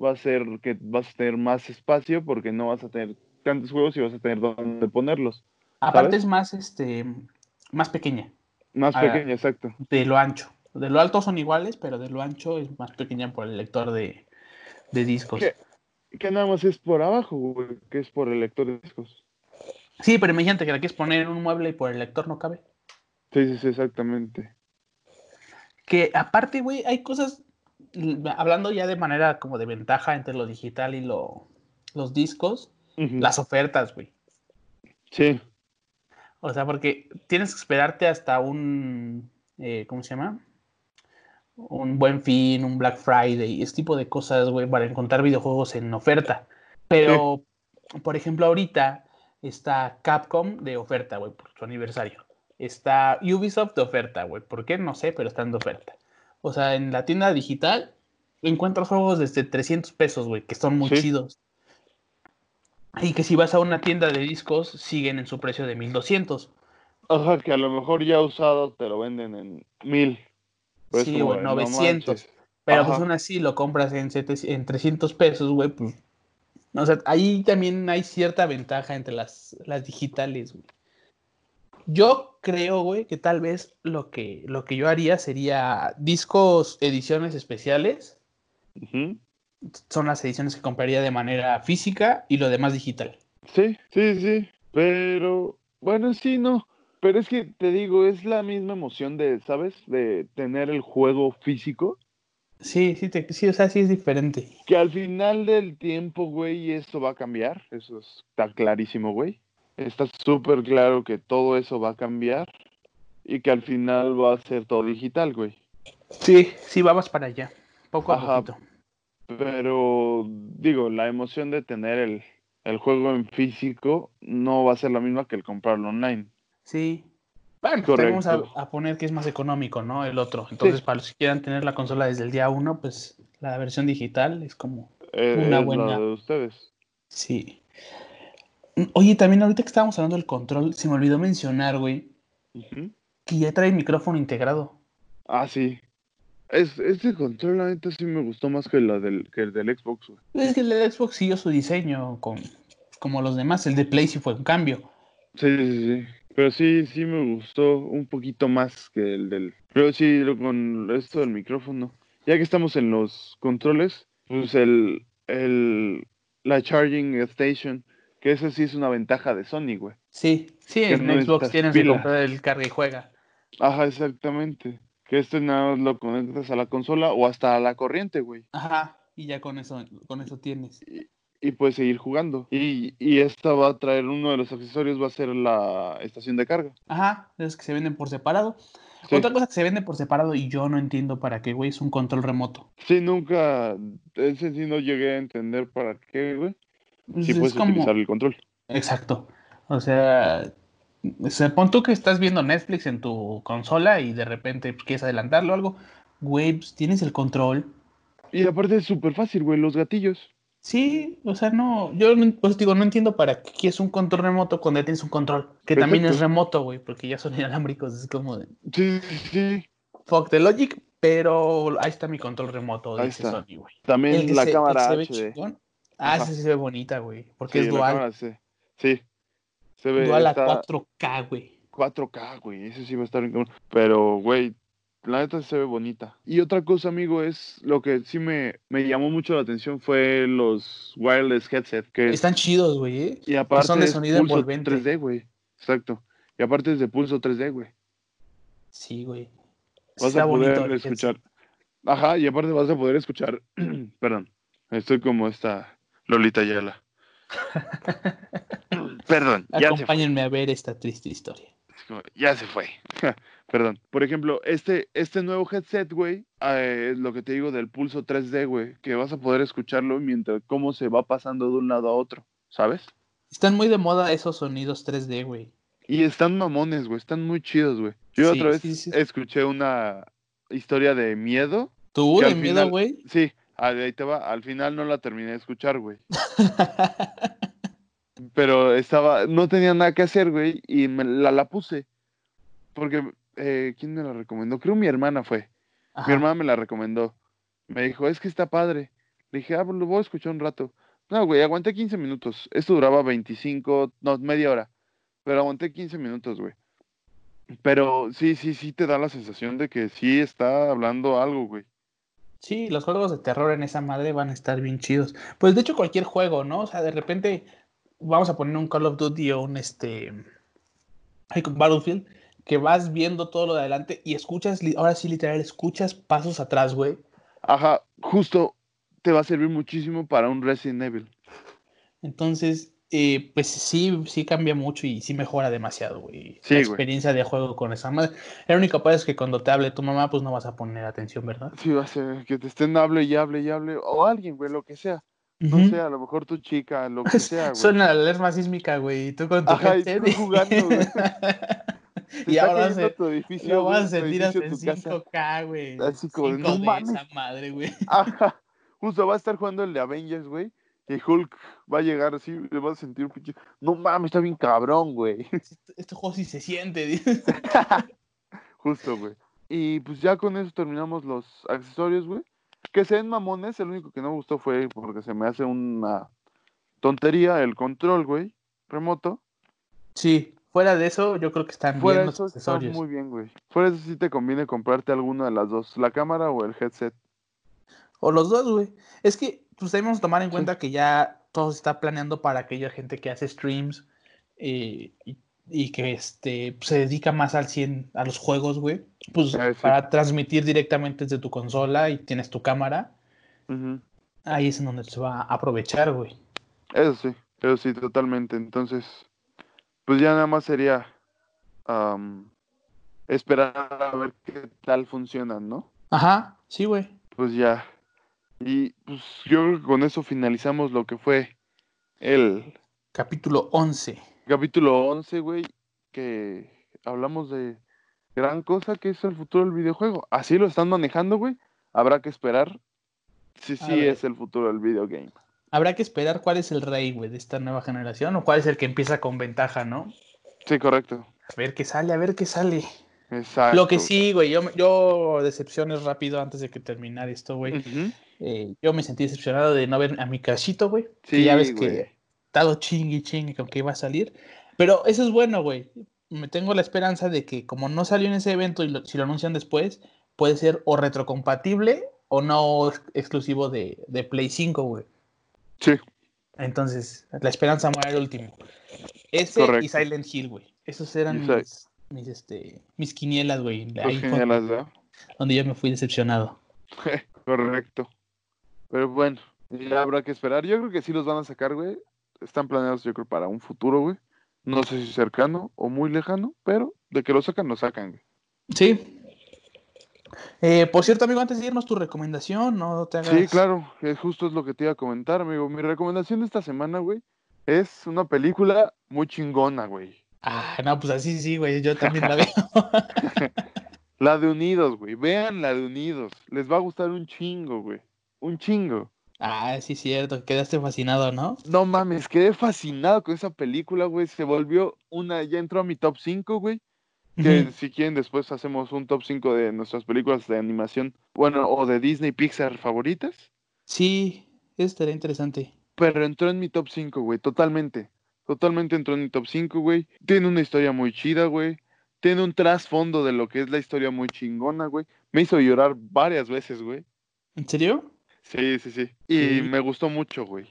va a ser que vas a tener más espacio porque no vas a tener tantos juegos y vas a tener dónde ponerlos. Aparte es más, este, más pequeña. Más ah, pequeña, exacto. De lo ancho. De lo alto son iguales, pero de lo ancho es más pequeña por el lector de, discos. Que, nada más es por abajo, güey, que es por el lector de discos. Sí, pero imagínate que la quieres poner en un mueble y por el lector no cabe. Sí, sí, sí, exactamente. Que aparte, güey, hay cosas, hablando ya de manera como de ventaja entre lo digital y lo, los discos, las ofertas, güey. Sí. O sea, porque tienes que esperarte hasta un, eh, ¿cómo se llama? Un buen fin, un Black Friday, ese tipo de cosas, güey, para encontrar videojuegos en oferta. Pero por ejemplo, ahorita está Capcom de oferta, güey, por su aniversario. Está Ubisoft de oferta, güey. ¿Por qué? No sé, pero están de oferta. O sea, en la tienda digital encuentras juegos desde 300 pesos, güey, que son muy chidos. Y que si vas a una tienda de discos, siguen en su precio de 1200. Ajá, que a lo mejor ya usado te lo venden en 1000. Pues sí, en 900. pero pues aún así lo compras en, en 300 pesos, güey, pues. O sea, ahí también hay cierta ventaja entre las, las digitales, güey. Yo creo, güey, que tal vez lo que, lo que yo haría sería discos, ediciones especiales. Son las ediciones que compraría de manera física y lo demás digital. Sí, sí, sí. Pero, bueno, sí, no. Pero es que te digo, es la misma emoción de, ¿sabes? De tener el juego físico. Sí, sí, sí, o sea, sí es diferente. Que al final del tiempo, güey, esto va a cambiar. Eso está clarísimo, güey está súper claro que todo eso va a cambiar y que al final va a ser todo digital, güey. Sí, sí, vamos para allá, poco a poco. Pero digo, la emoción de tener el, el, juego en físico no va a ser la misma que el comprarlo online. Sí. Bueno, vamos a, poner que es más económico, ¿no? El otro. Entonces, para los que quieran tener la consola desde el día uno, pues la versión digital es como eh, una buena. de ustedes. Sí. Oye, también ahorita que estábamos hablando del control, se me olvidó mencionar, güey, que ya trae micrófono integrado. Ah, sí. Es, este control, la neta, sí me gustó más que, la del, que el del Xbox, güey. Es que el del Xbox siguió su diseño con, como los demás. El de Play sí fue un cambio. Sí, sí, sí. Pero sí, sí me gustó un poquito más que el del... Pero sí, con esto del micrófono. Ya que estamos en los controles, pues el, el la charging station que eso sí es una ventaja de Sony, güey. Sí, sí, en Xbox tienes que comprar el carga y juega. Ajá, exactamente. Que este nada más lo conectas a la consola o hasta a la corriente, güey. Ajá, y ya con eso, con eso tienes. Y, puedes seguir jugando. Y, y, esta va a traer, uno de los accesorios va a ser la estación de carga. Ajá, es que se venden por separado. Otra cosa que se vende por separado y yo no entiendo para qué, güey, es un control remoto. Sí, nunca, ese sí no llegué a entender para qué, güey. Pues sí puedes utilizar el control. Exacto. O sea, se pon tú que estás viendo Netflix en tu consola y de repente pues, quieres adelantarlo o algo. Güey, pues, tienes el control. Y aparte es súper fácil, güey, los gatillos. Sí, o sea, no, yo pues digo, no entiendo para qué es un control remoto cuando ya tienes un control, que también es remoto, güey, porque ya son inalámbricos, es como de... Sí, sí. Fuck the logic, pero ahí está mi control remoto, ahí está. Sony, güey. También la cámara HD. Ah, sí se ve bonita, güey. Porque es dual. sí. Se ve. Dual a 4K, güey. 4K, güey. Ese sí va a estar en Pero, güey, la neta se ve bonita. Y otra cosa, amigo, es lo que sí me, me llamó mucho la atención fue los wireless headset. Que Están chidos, güey. ¿eh? Y aparte son de sonido pulso 3D, güey. Exacto. Y aparte es de pulso 3D, güey. Sí, güey. Vas a poder escuchar. Ajá, y aparte vas a poder escuchar. Perdón. Estoy como esta Lolita Yala. Perdón. Acompáñenme a ver esta triste historia. Ya se fue. Perdón. Por ejemplo, este, este nuevo headset, güey, eh, es lo que te digo del pulso 3D, güey, que vas a poder escucharlo mientras cómo se va pasando de un lado a otro, ¿sabes? Están muy de moda esos sonidos 3D, güey. Y están mamones, güey, están muy chidos, güey. Yo otra vez escuché una historia de miedo. ¿Tú de miedo, güey? Sí, Ahí te va. Al final no la terminé de escuchar, güey. Pero estaba, no tenía nada que hacer, güey, y me, la, la puse. Porque, eh, ¿quién me la recomendó? Creo mi hermana fue. Mi hermana me la recomendó. Me dijo, es que está padre. Le dije, ah, pues lo voy a escuchar un rato. No, güey, aguanté 15 minutos. Esto duraba 25, no, media hora. Pero aguanté 15 minutos, güey. Pero sí, sí, sí te da la sensación de que sí está hablando algo, güey. Sí, los juegos de terror en esa madre van a estar bien chidos. Pues de hecho cualquier juego, ¿no? O sea, de repente vamos a poner un Call of Duty o un este Battlefield que vas viendo todo lo de adelante y escuchas, ahora sí literal, escuchas pasos atrás, güey. Ajá, justo te va a servir muchísimo para un Resident Evil. Entonces, eh, pues sí, sí cambia mucho y sí mejora demasiado, güey. la experiencia de juego con esa madre. La única cosa es que cuando te hable tu mamá, pues no vas a poner atención, ¿verdad? Sí, va a ser que te estén hable y hable y hable, o alguien, güey, lo que sea. no sé, a lo mejor tu chica, lo que sea, güey. Suena la alerma sísmica, güey, y tú con tu Ajá, y tú jugando, güey. y está ahora se, tu edificio, lo vas a sentir hasta en edificio, tu casa. 5K, güey. Así como, 5 no mames. esa madre, güey. Ajá. Justo va a estar jugando el de Avengers, güey. Y Hulk va a llegar así, le vas a sentir un pinche. No mames, está bien cabrón, güey. Este, este juego sí se siente. Justo, güey. Y pues ya con eso terminamos los accesorios, güey. Que se ven mamones, el único que no me gustó fue porque se me hace una tontería el control, güey. Remoto. Sí, fuera de eso, yo creo que están Fuera bien los eso está accesorios. muy bien, güey. Fuera de eso sí te conviene comprarte alguna de las dos, la cámara o el headset. O los dos, güey. Es que pues debemos tomar en cuenta que ya todo se está planeando para aquella gente que hace streams eh, y, y que este se dedica más al 100 a los juegos, güey. Pues sí. para transmitir directamente desde tu consola y tienes tu cámara, ahí es en donde se va a aprovechar, güey. Eso sí, eso sí, totalmente. Entonces, pues ya nada más sería am, esperar a ver qué tal funcionan, ¿no? Ajá, sí, güey. Pues ya. Y pues yo creo que con eso finalizamos lo que fue el Capítulo 11. capítulo 11, güey, que hablamos de gran cosa que es el futuro del videojuego. Así lo están manejando, güey. Habrá que esperar si sí ver. es el futuro del videogame. Habrá que esperar cuál es el rey, güey, de esta nueva generación o cuál es el que empieza con ventaja, ¿no? Sí, correcto. A ver qué sale, a ver qué sale. Exacto. Lo que sí, güey, yo, yo decepciones rápido antes de que terminar esto, güey. Eh, yo me sentí decepcionado de no ver a mi cachito, güey. que Sí, ya ves güey. que estado chingue y chingue con que iba a salir. Pero eso es bueno, güey. Me tengo la esperanza de que como no salió en ese evento y lo- si lo anuncian después, puede ser o retrocompatible o no ex- exclusivo de, de Play 5, güey. Sí, Entonces, la esperanza muere al último. Ese y. Silent Hill, güey. Esos eran mis, mis, este, mis quinielas, güey. Ahí ¿verdad? donde yo me fui decepcionado. Correcto. Pero bueno, ya habrá que esperar. Yo creo que sí los van a sacar, güey. Están planeados, yo creo, para un futuro, güey. No sé si cercano o muy lejano, pero de que lo sacan, lo sacan, güey. Sí. Eh, por cierto, amigo, antes de irnos tu recomendación, no te hagas. Sí, claro, que justo es lo que te iba a comentar, amigo. Mi recomendación de esta semana, güey, es una película muy chingona, güey. Ah, no, pues así sí, güey, yo también la veo. La de Unidos, güey. Vean la de Unidos. Les va a gustar un chingo, güey. Un chingo. ah, sí, cierto, quedaste fascinado, ¿no? No mames, quedé fascinado con esa película, güey. Se volvió una, ya entró a mi top 5, güey. Que si quieren después hacemos un top 5 de nuestras películas de animación, bueno, o de Disney Pixar favoritas. Sí, estaría interesante. Pero entró en mi top 5, güey, totalmente. Totalmente entró en mi top 5, güey. Tiene una historia muy chida, güey. Tiene un trasfondo de lo que es la historia muy chingona, güey. Me hizo llorar varias veces, güey. ¿En serio? Sí, sí, sí. Y Sí. me gustó mucho, güey.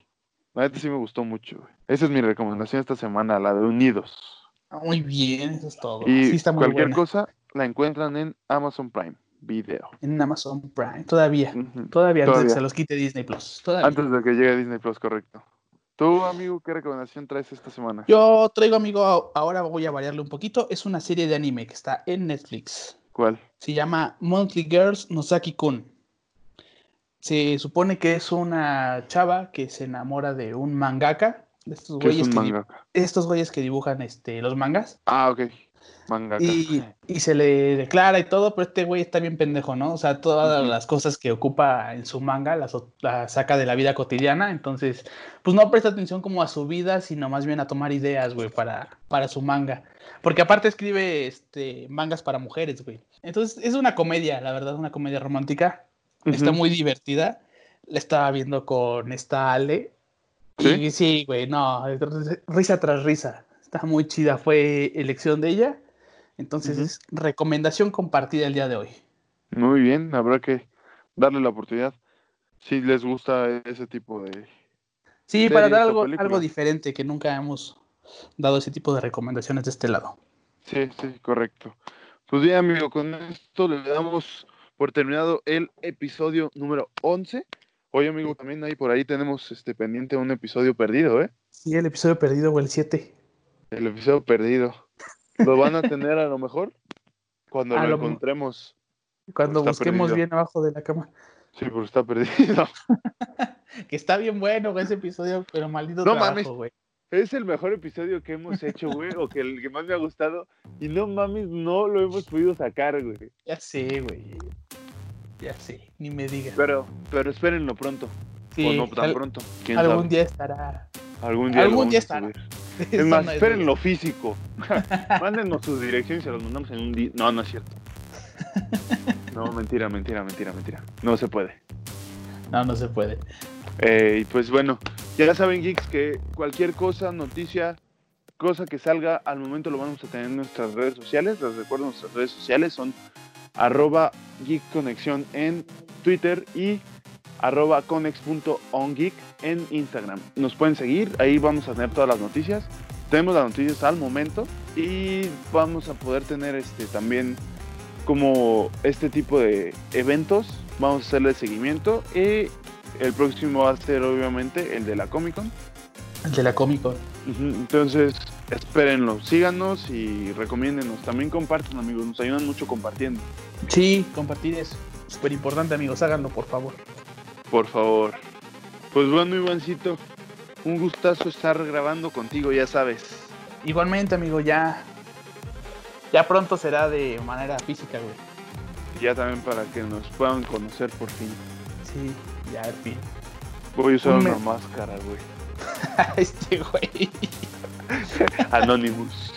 La neta sí me gustó mucho, güey. Esa es mi recomendación esta semana, la de Unidos. Ah, Muy bien, eso es todo. Y sí, está muy cualquier buena. cosa la encuentran en Amazon Prime Video. En Amazon Prime, todavía. Todavía, antes de que se los quite Disney Plus. Todavía. Antes de que llegue Disney Plus, correcto. Tú, amigo, ¿qué recomendación traes esta semana? Yo traigo, amigo, ahora voy a variarle un poquito. Es una serie de anime que está en Netflix. ¿Cuál? Se llama Monthly Girls Nosaki Kun. Se supone que es una chava que se enamora de un mangaka. De estos ¿Qué es güeyes que, di- mangaka? estos güeyes que dibujan este, los mangas. Ah, ok. Mangaka. Y, y se le declara y todo, pero este güey está bien pendejo, ¿no? O sea, todas las cosas que ocupa en su manga las, las saca de la vida cotidiana. Entonces, pues no presta atención como a su vida, sino más bien a tomar ideas, güey, para, para su manga. Porque aparte escribe este, mangas para mujeres, güey. Entonces, es una comedia, la verdad, una comedia romántica. Está muy divertida. La estaba viendo con esta Ale. ¿Sí? Sí, güey, no, risa tras risa. Está muy chida, fue elección de ella. Entonces, Ujú. es recomendación compartida el día de hoy. Muy bien, habrá que darle la oportunidad. Si les gusta ese tipo de... Sí, para dar algo, algo diferente, que nunca hemos dado ese tipo de recomendaciones de este lado. Sí, sí, correcto. Pues bien, amigo, con esto le damos por terminado el episodio número 11. Oye, amigo, también ahí por ahí tenemos este pendiente un episodio perdido, ¿eh? Sí, el episodio perdido, güey, el 7. El episodio perdido. Lo van a tener a lo mejor cuando lo lo- encontremos. Cuando busquemos perdido. bien abajo de la cama. Sí, porque está perdido. que está bien bueno ese episodio, pero maldito no trabajo, güey. Es el mejor episodio que hemos hecho, güey, o que el que más me ha gustado. Y no mames, no lo hemos podido sacar, güey. Ya sé, güey. Ya sé, ni me digas. Pero, pero espérenlo pronto. Sí, o no tan pronto. algún día estará. Algún día, algún día estará. Es más, espérenlo físico. Mándenos sus direcciones y se los mandamos en un día. No, no es cierto. No, mentira, mentira, mentira, mentira. No se puede. No, no se puede. Eh, y pues bueno, ya saben, geeks, que cualquier cosa, noticia, cosa que salga al momento lo vamos a tener en nuestras redes sociales. Les recuerdo, nuestras redes sociales son arroba geekconexión en Twitter y arroba conex.ongeek en Instagram. Nos pueden seguir, ahí vamos a tener todas las noticias. Tenemos las noticias al momento y vamos a poder tener este también como este tipo de eventos. Vamos a hacerle seguimiento y el próximo va a ser obviamente el de la Comic Con. El de la Comic Con. Entonces, espérenlo, síganos y recomiéndenos. También compartan, amigos, nos ayudan mucho compartiendo. Sí, compartir es súper importante, amigos, háganlo, por favor. Por favor. Pues bueno, Ivancito, un gustazo estar grabando contigo, ya sabes. Igualmente, amigo, ya ya pronto será de manera física, güey. Ya también para que nos puedan conocer por fin. Sí, ya al fin. Voy a usar una máscara, güey. este güey. Anonymous.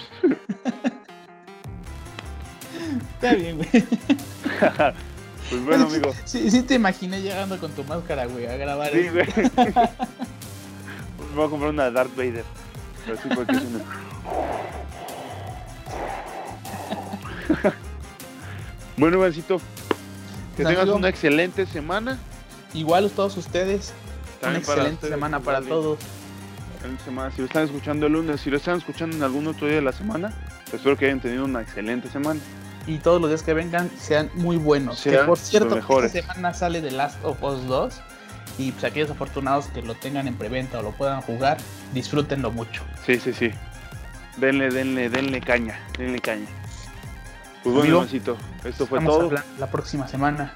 Está bien, güey. pues bueno, amigo. Sí, sí te imaginé llegando con tu máscara, güey, a grabar. Sí, güey. voy a comprar una Darth Vader. Pero sí porque es una... bueno, Ivancito, que tengas una excelente semana. Igual todos ustedes. Una excelente semana para todos. Semana. Si lo están escuchando el lunes, si lo están escuchando en algún otro día de la semana, espero que hayan tenido una excelente semana. Y todos los días que vengan sean muy buenos. que por cierto, esta semana sale The Last of Us 2. Y pues aquellos afortunados que lo tengan en preventa o lo puedan jugar, disfrútenlo mucho. Sí, sí, sí. Denle, denle, denle caña, denle caña. Pues bueno, esto fue todo. La próxima semana.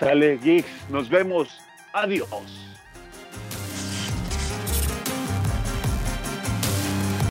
Sale, Geeks. Nos vemos. Adiós.